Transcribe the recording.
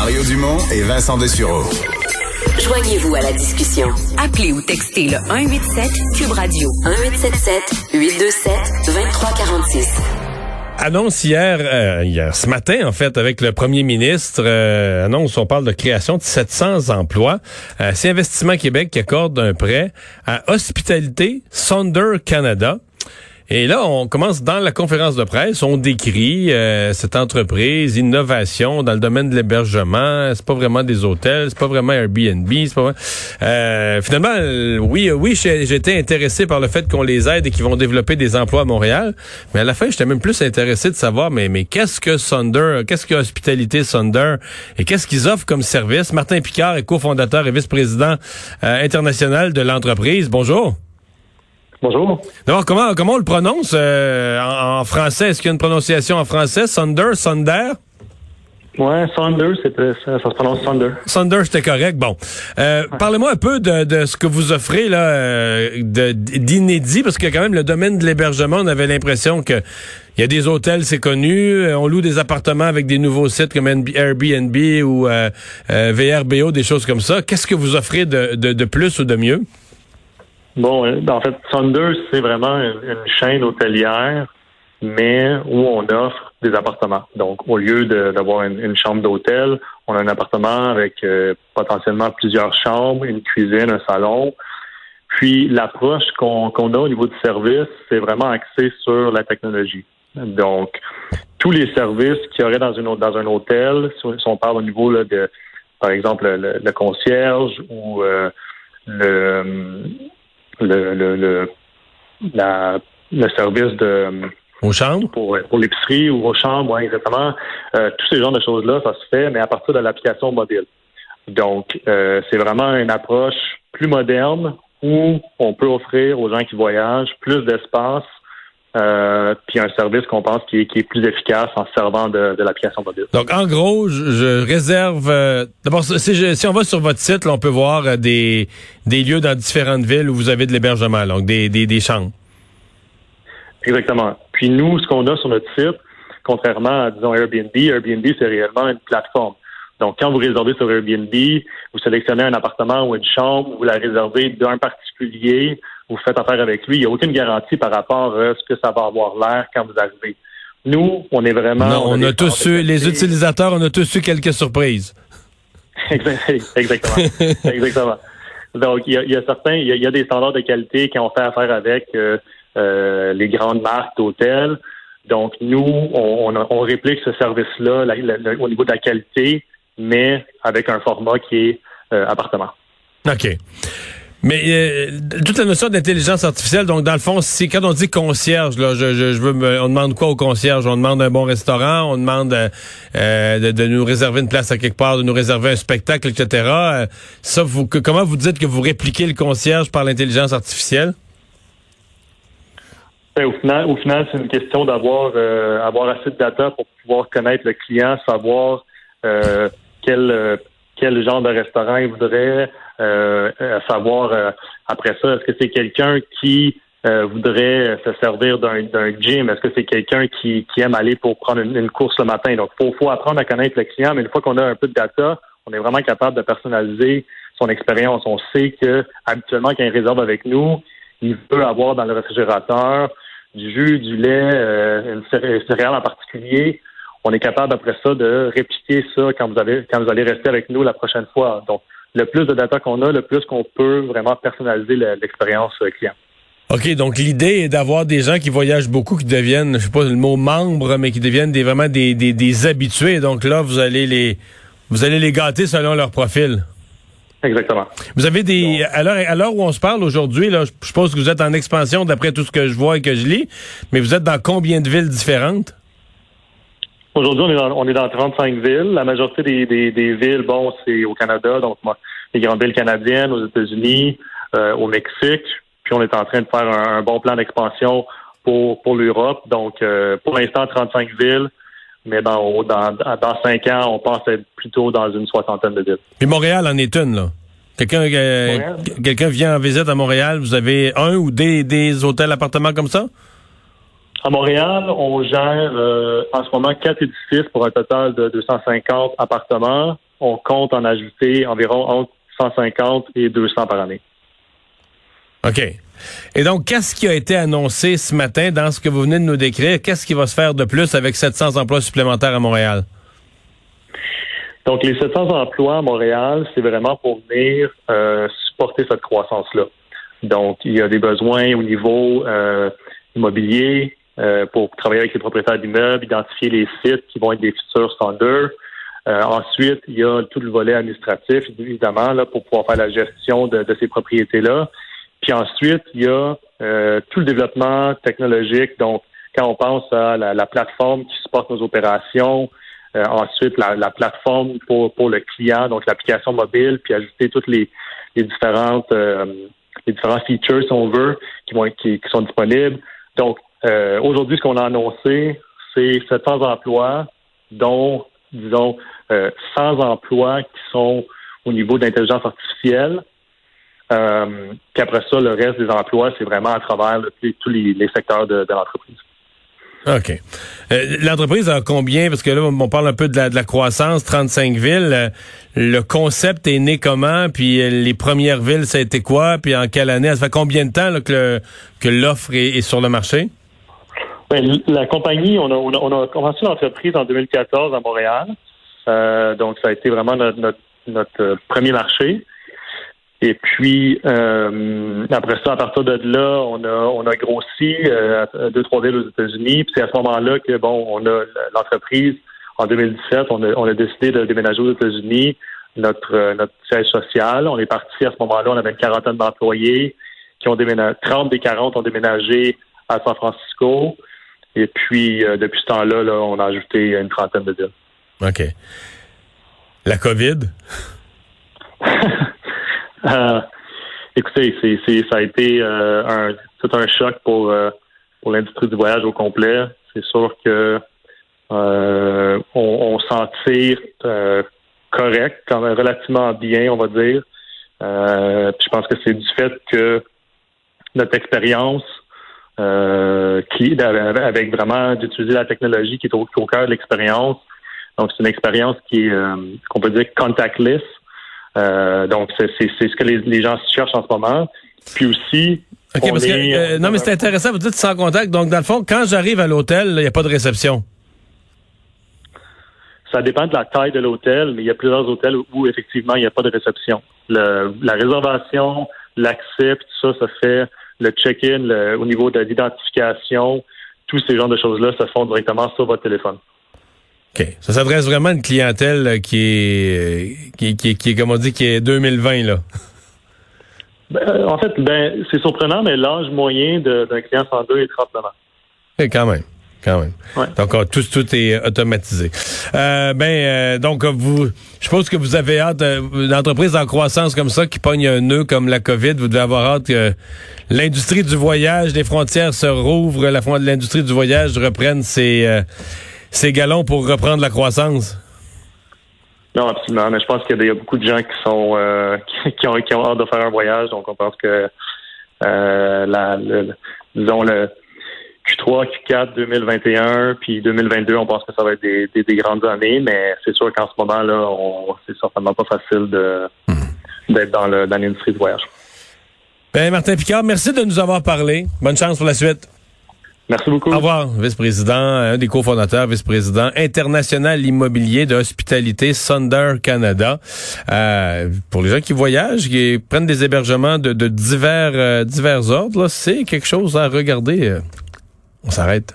Mario Dumont et Vincent Dessureau. Joignez-vous à la discussion. Appelez ou textez le 187 Cube Radio 1877 827 2346. Annonce hier, euh, hier, ce matin en fait, avec le premier ministre, euh, annonce, on parle de création de 700 emplois. Euh, C'est Investissement Québec qui accorde un prêt à Hospitalité Sonder Canada. Et là, on commence dans la conférence de presse, on décrit euh, cette entreprise, innovation dans le domaine de l'hébergement. C'est pas vraiment des hôtels, c'est pas vraiment Airbnb, c'est pas. Euh, finalement, euh, oui, oui, j'ai- j'étais intéressé par le fait qu'on les aide et qu'ils vont développer des emplois à Montréal. Mais à la fin, j'étais même plus intéressé de savoir, mais mais qu'est-ce que Sonder, qu'est-ce que Hospitalité Sonder et qu'est-ce qu'ils offrent comme service? Martin Picard est cofondateur et vice-président euh, international de l'entreprise. Bonjour. Bonjour. D'abord, comment, comment on le prononce euh, en, en français? Est-ce qu'il y a une prononciation en français? Sonder, Sonder? Ouais, Saunders, c'était ça, se prononce Saunders. Sonder, c'était correct. Bon. Euh, Parlez-moi un peu de, de ce que vous offrez là euh, de- d'inédit, parce que quand même, le domaine de l'hébergement, on avait l'impression que il y a des hôtels, c'est connu. euh, On loue des appartements avec des nouveaux sites comme NB Airbnb ou euh, euh, VRBO, des choses comme ça. Qu'est-ce que vous offrez de, de, de plus ou de mieux? Bon, euh, en fait, Saunders, c'est vraiment une, chaîne hôtelière, mais où on offre des appartements. Donc, au lieu d'avoir une, chambre d'hôtel, on a un appartement avec euh, potentiellement plusieurs chambres, une cuisine, un salon. Puis, l'approche qu'on a au niveau du service, c'est vraiment axé sur la technologie. Donc, tous les services qu'il y aurait dans, une, dans un hôtel, si on, parle au niveau de, par exemple, le, le concierge ou euh, le, le, le, le, la, le service de Aux chambres? pour, pour l'épicerie ou aux chambres, ouais, exactement. Euh, tous ces genres de choses-là, ça se fait, mais à partir de l'application mobile. Donc, euh, c'est vraiment une approche plus moderne où on peut offrir aux gens qui voyagent plus d'espace, euh, puis un service qu'on pense qui est, qui est plus efficace en se servant de, de l'application mobile. Donc, en gros, je, je réserve. euh, D'abord, si, on va sur votre site, là, on peut voir euh, des, des lieux dans différentes villes où vous avez de l'hébergement, donc des, des, des chambres. Exactement. Puis nous, ce qu'on a sur notre site, contrairement à, disons, Airbnb, Airbnb, c'est réellement une plateforme. Donc, quand vous réservez sur Airbnb, vous sélectionnez un appartement ou une chambre, vous la réservez d'un particulier, vous faites affaire avec lui, il n'y a aucune garantie par rapport à ce que ça va avoir l'air quand vous arrivez. Nous, on est vraiment... non, on, a tous eu, les utilisateurs, on a tous eu quelques surprises. Exact- Exactement. Exactement. Donc, il y a, il y a certains, il y a, il y a des standards de qualité qui ont fait affaire avec euh, euh, les grandes marques d'hôtels. Donc, nous, on, on, on réplique ce service-là la- la- la- au niveau de la qualité, mais avec un format qui est euh, appartement. OK. Mais euh, toute la notion d'intelligence artificielle, donc dans le fond, c'est quand on dit concierge, là, je, je, je veux me- on demande quoi au concierge? On demande un bon restaurant, on demande euh, euh, de, de nous réserver une place à quelque part, de nous réserver un spectacle, etc. Euh, ça, vous, comment vous dites que vous répliquez le concierge par l'intelligence artificielle? Ben, au final, au final, c'est une question d'avoir euh, avoir assez de data pour pouvoir connaître le client, savoir quel quel genre de restaurant il voudrait, euh, euh, savoir euh, après ça, est-ce que c'est quelqu'un qui euh, voudrait se servir d'un gym, est-ce que c'est quelqu'un qui, qui aime aller pour prendre une, une course le matin? Donc, faut faut apprendre à connaître le client, mais une fois qu'on a un peu de data, on est vraiment capable de personnaliser son expérience. On sait que habituellement, quand il réserve avec nous, il veut avoir dans le réfrigérateur du jus, du lait, euh, une céré- céréale en particulier. On est capable après ça de répliquer ça quand vous avez quand vous allez rester avec nous la prochaine fois. Donc, le plus de data qu'on a, le plus qu'on peut vraiment personnaliser le- l'expérience euh, client. OK, donc l'idée est d'avoir des gens qui voyagent beaucoup, qui deviennent, je sais pas le mot membre, mais qui deviennent des, vraiment des, des, des habitués. Donc là, vous allez les vous allez les gâter selon leur profil. Exactement. Vous avez des. À l'heure, à l'heure où on se parle aujourd'hui, là, je je suppose que vous êtes en expansion d'après tout ce que je vois et que je lis, mais vous êtes dans combien de villes différentes? Aujourd'hui, on est dans, on est dans 35 villes. La majorité des, des, des villes, bon, c'est au Canada, donc les grandes villes canadiennes, aux États-Unis, euh, au Mexique. Puis on est en train de faire un, un bon plan d'expansion pour, pour l'Europe. Donc, euh, pour l'instant, 35 villes. Mais dans, dans, dans 5 ans, on pense être plutôt dans une soixantaine de villes. Puis Montréal en est une, là. Quelqu'un euh, quelqu'un vient en visite à Montréal, vous avez un ou des, des hôtels appartements comme ça? À Montréal, on gère euh, en ce moment quatre édifices pour un total de 250 appartements. on compte en ajouter environ entre 150 et 200 par année. OK. Et donc, qu'est-ce qui a été annoncé ce matin dans ce que vous venez de nous décrire? Qu'est-ce qui va se faire de plus avec 700 emplois supplémentaires à Montréal? Donc, les 700 emplois à Montréal, c'est vraiment pour venir euh, supporter cette croissance-là. Donc, il y a des besoins au niveau euh, immobilier euh, pour travailler avec les propriétaires d'immeubles, identifier les sites qui vont être des futurs standards. ensuite, il y a tout le volet administratif, évidemment, là, pour pouvoir faire la gestion de, ces propriétés-là. Puis ensuite, il y a tout le développement technologique. Donc, quand on pense à la plateforme qui supporte nos opérations, euh, ensuite, la, plateforme pour, pour le client, donc l'application mobile, puis ajouter toutes les, les différentes euh, les différents features, si on veut, qui vont qui, sont disponibles. Donc, euh, aujourd'hui, ce qu'on a annoncé, c'est 700 emplois, dont, disons, 100 emplois qui sont au niveau d'intelligence artificielle. puis après ça, le reste des emplois, c'est vraiment à travers tous les, secteurs de l'entreprise. OK. Euh, l'entreprise a combien? Parce que là, on parle un peu de la, croissance, 35 villes. Euh, le concept est né comment? Puis euh, les premières villes, ça a été quoi? Puis en quelle année? Ça fait combien de temps que l'offre est, sur le marché? Ben, la compagnie, on a, on a, commencé l'entreprise en 2014 à Montréal. donc, ça a été vraiment notre, notre premier marché. Et puis euh, après ça, à partir de là, on a on a grossi euh, deux trois villes aux États-Unis. Puis c'est à ce moment-là que bon, on a l'entreprise en 2017, on a, on a décidé de déménager aux États-Unis notre euh, notre siège social. On est parti à ce moment-là, on avait une quarantaine d'employés qui ont déménagé, 30 des 40 ont déménagé à San Francisco. Et puis euh, depuis ce temps-là, là, on a ajouté une trentaine de villes. OK. La COVID? Euh, écoutez, c'est, ça a été euh, un, tout un choc pour, pour l'industrie du voyage au complet. C'est sûr que on, on s'en tire correct, quand même relativement bien, on va dire. je pense que c'est du fait que notre expérience qui avec vraiment d'utiliser la technologie qui est au, au cœur de l'expérience. Donc, c'est une expérience qui est, qu'on peut dire contactless. Euh, donc, c'est ce que les, gens cherchent en ce moment. Puis aussi, OK, parce que, euh, non, mais c'est intéressant, vous dites sans contact. Donc, dans le fond, quand j'arrive à l'hôtel, il n'y a pas de réception. Ça dépend de la taille de l'hôtel, mais il y a plusieurs hôtels où, effectivement, il n'y a pas de réception. la réservation, l'accès, tout ça, ça fait le check-in au niveau de l'identification. Tous ces genres de choses-là se font directement sur votre téléphone. OK. Ça s'adresse vraiment à une clientèle euh, qui est, euh, qui, qui, qui, comme on dit, qui est 2020, là. Ben, euh, en fait, ben, c'est surprenant, mais l'âge moyen d'un client 102 est 39 ans. Et quand même. Quand même. Ouais. Donc, tout, tout est automatisé. Euh, ben, donc, vous, je suppose que vous avez hâte, une entreprise en croissance comme ça qui pogne un nœud comme la COVID, vous devez avoir hâte que l'industrie du voyage, les frontières se rouvrent, la l'industrie du voyage reprenne ses, ces galons pour reprendre la croissance? Non, absolument. Mais je pense qu'il y a beaucoup de gens qui sont euh, qui, ont, qui ont hâte de faire un voyage. Donc, on pense que euh, la, le, disons le Q3, Q4 2021, puis 2022, on pense que ça va être des, des, grandes années. Mais c'est sûr qu'en ce moment-là, c'est certainement pas facile de hmm. d'être dans l'industrie du voyage. Ben, Martin Picard, merci de nous avoir parlé. Bonne chance pour la suite. Merci beaucoup. Au revoir, vice-président, un des cofondateurs, vice-président international immobilier de hospitalité Sunder Canada. Euh, pour les gens qui voyagent, qui prennent des hébergements de, divers, euh, divers ordres, c'est quelque chose à regarder. On s'arrête.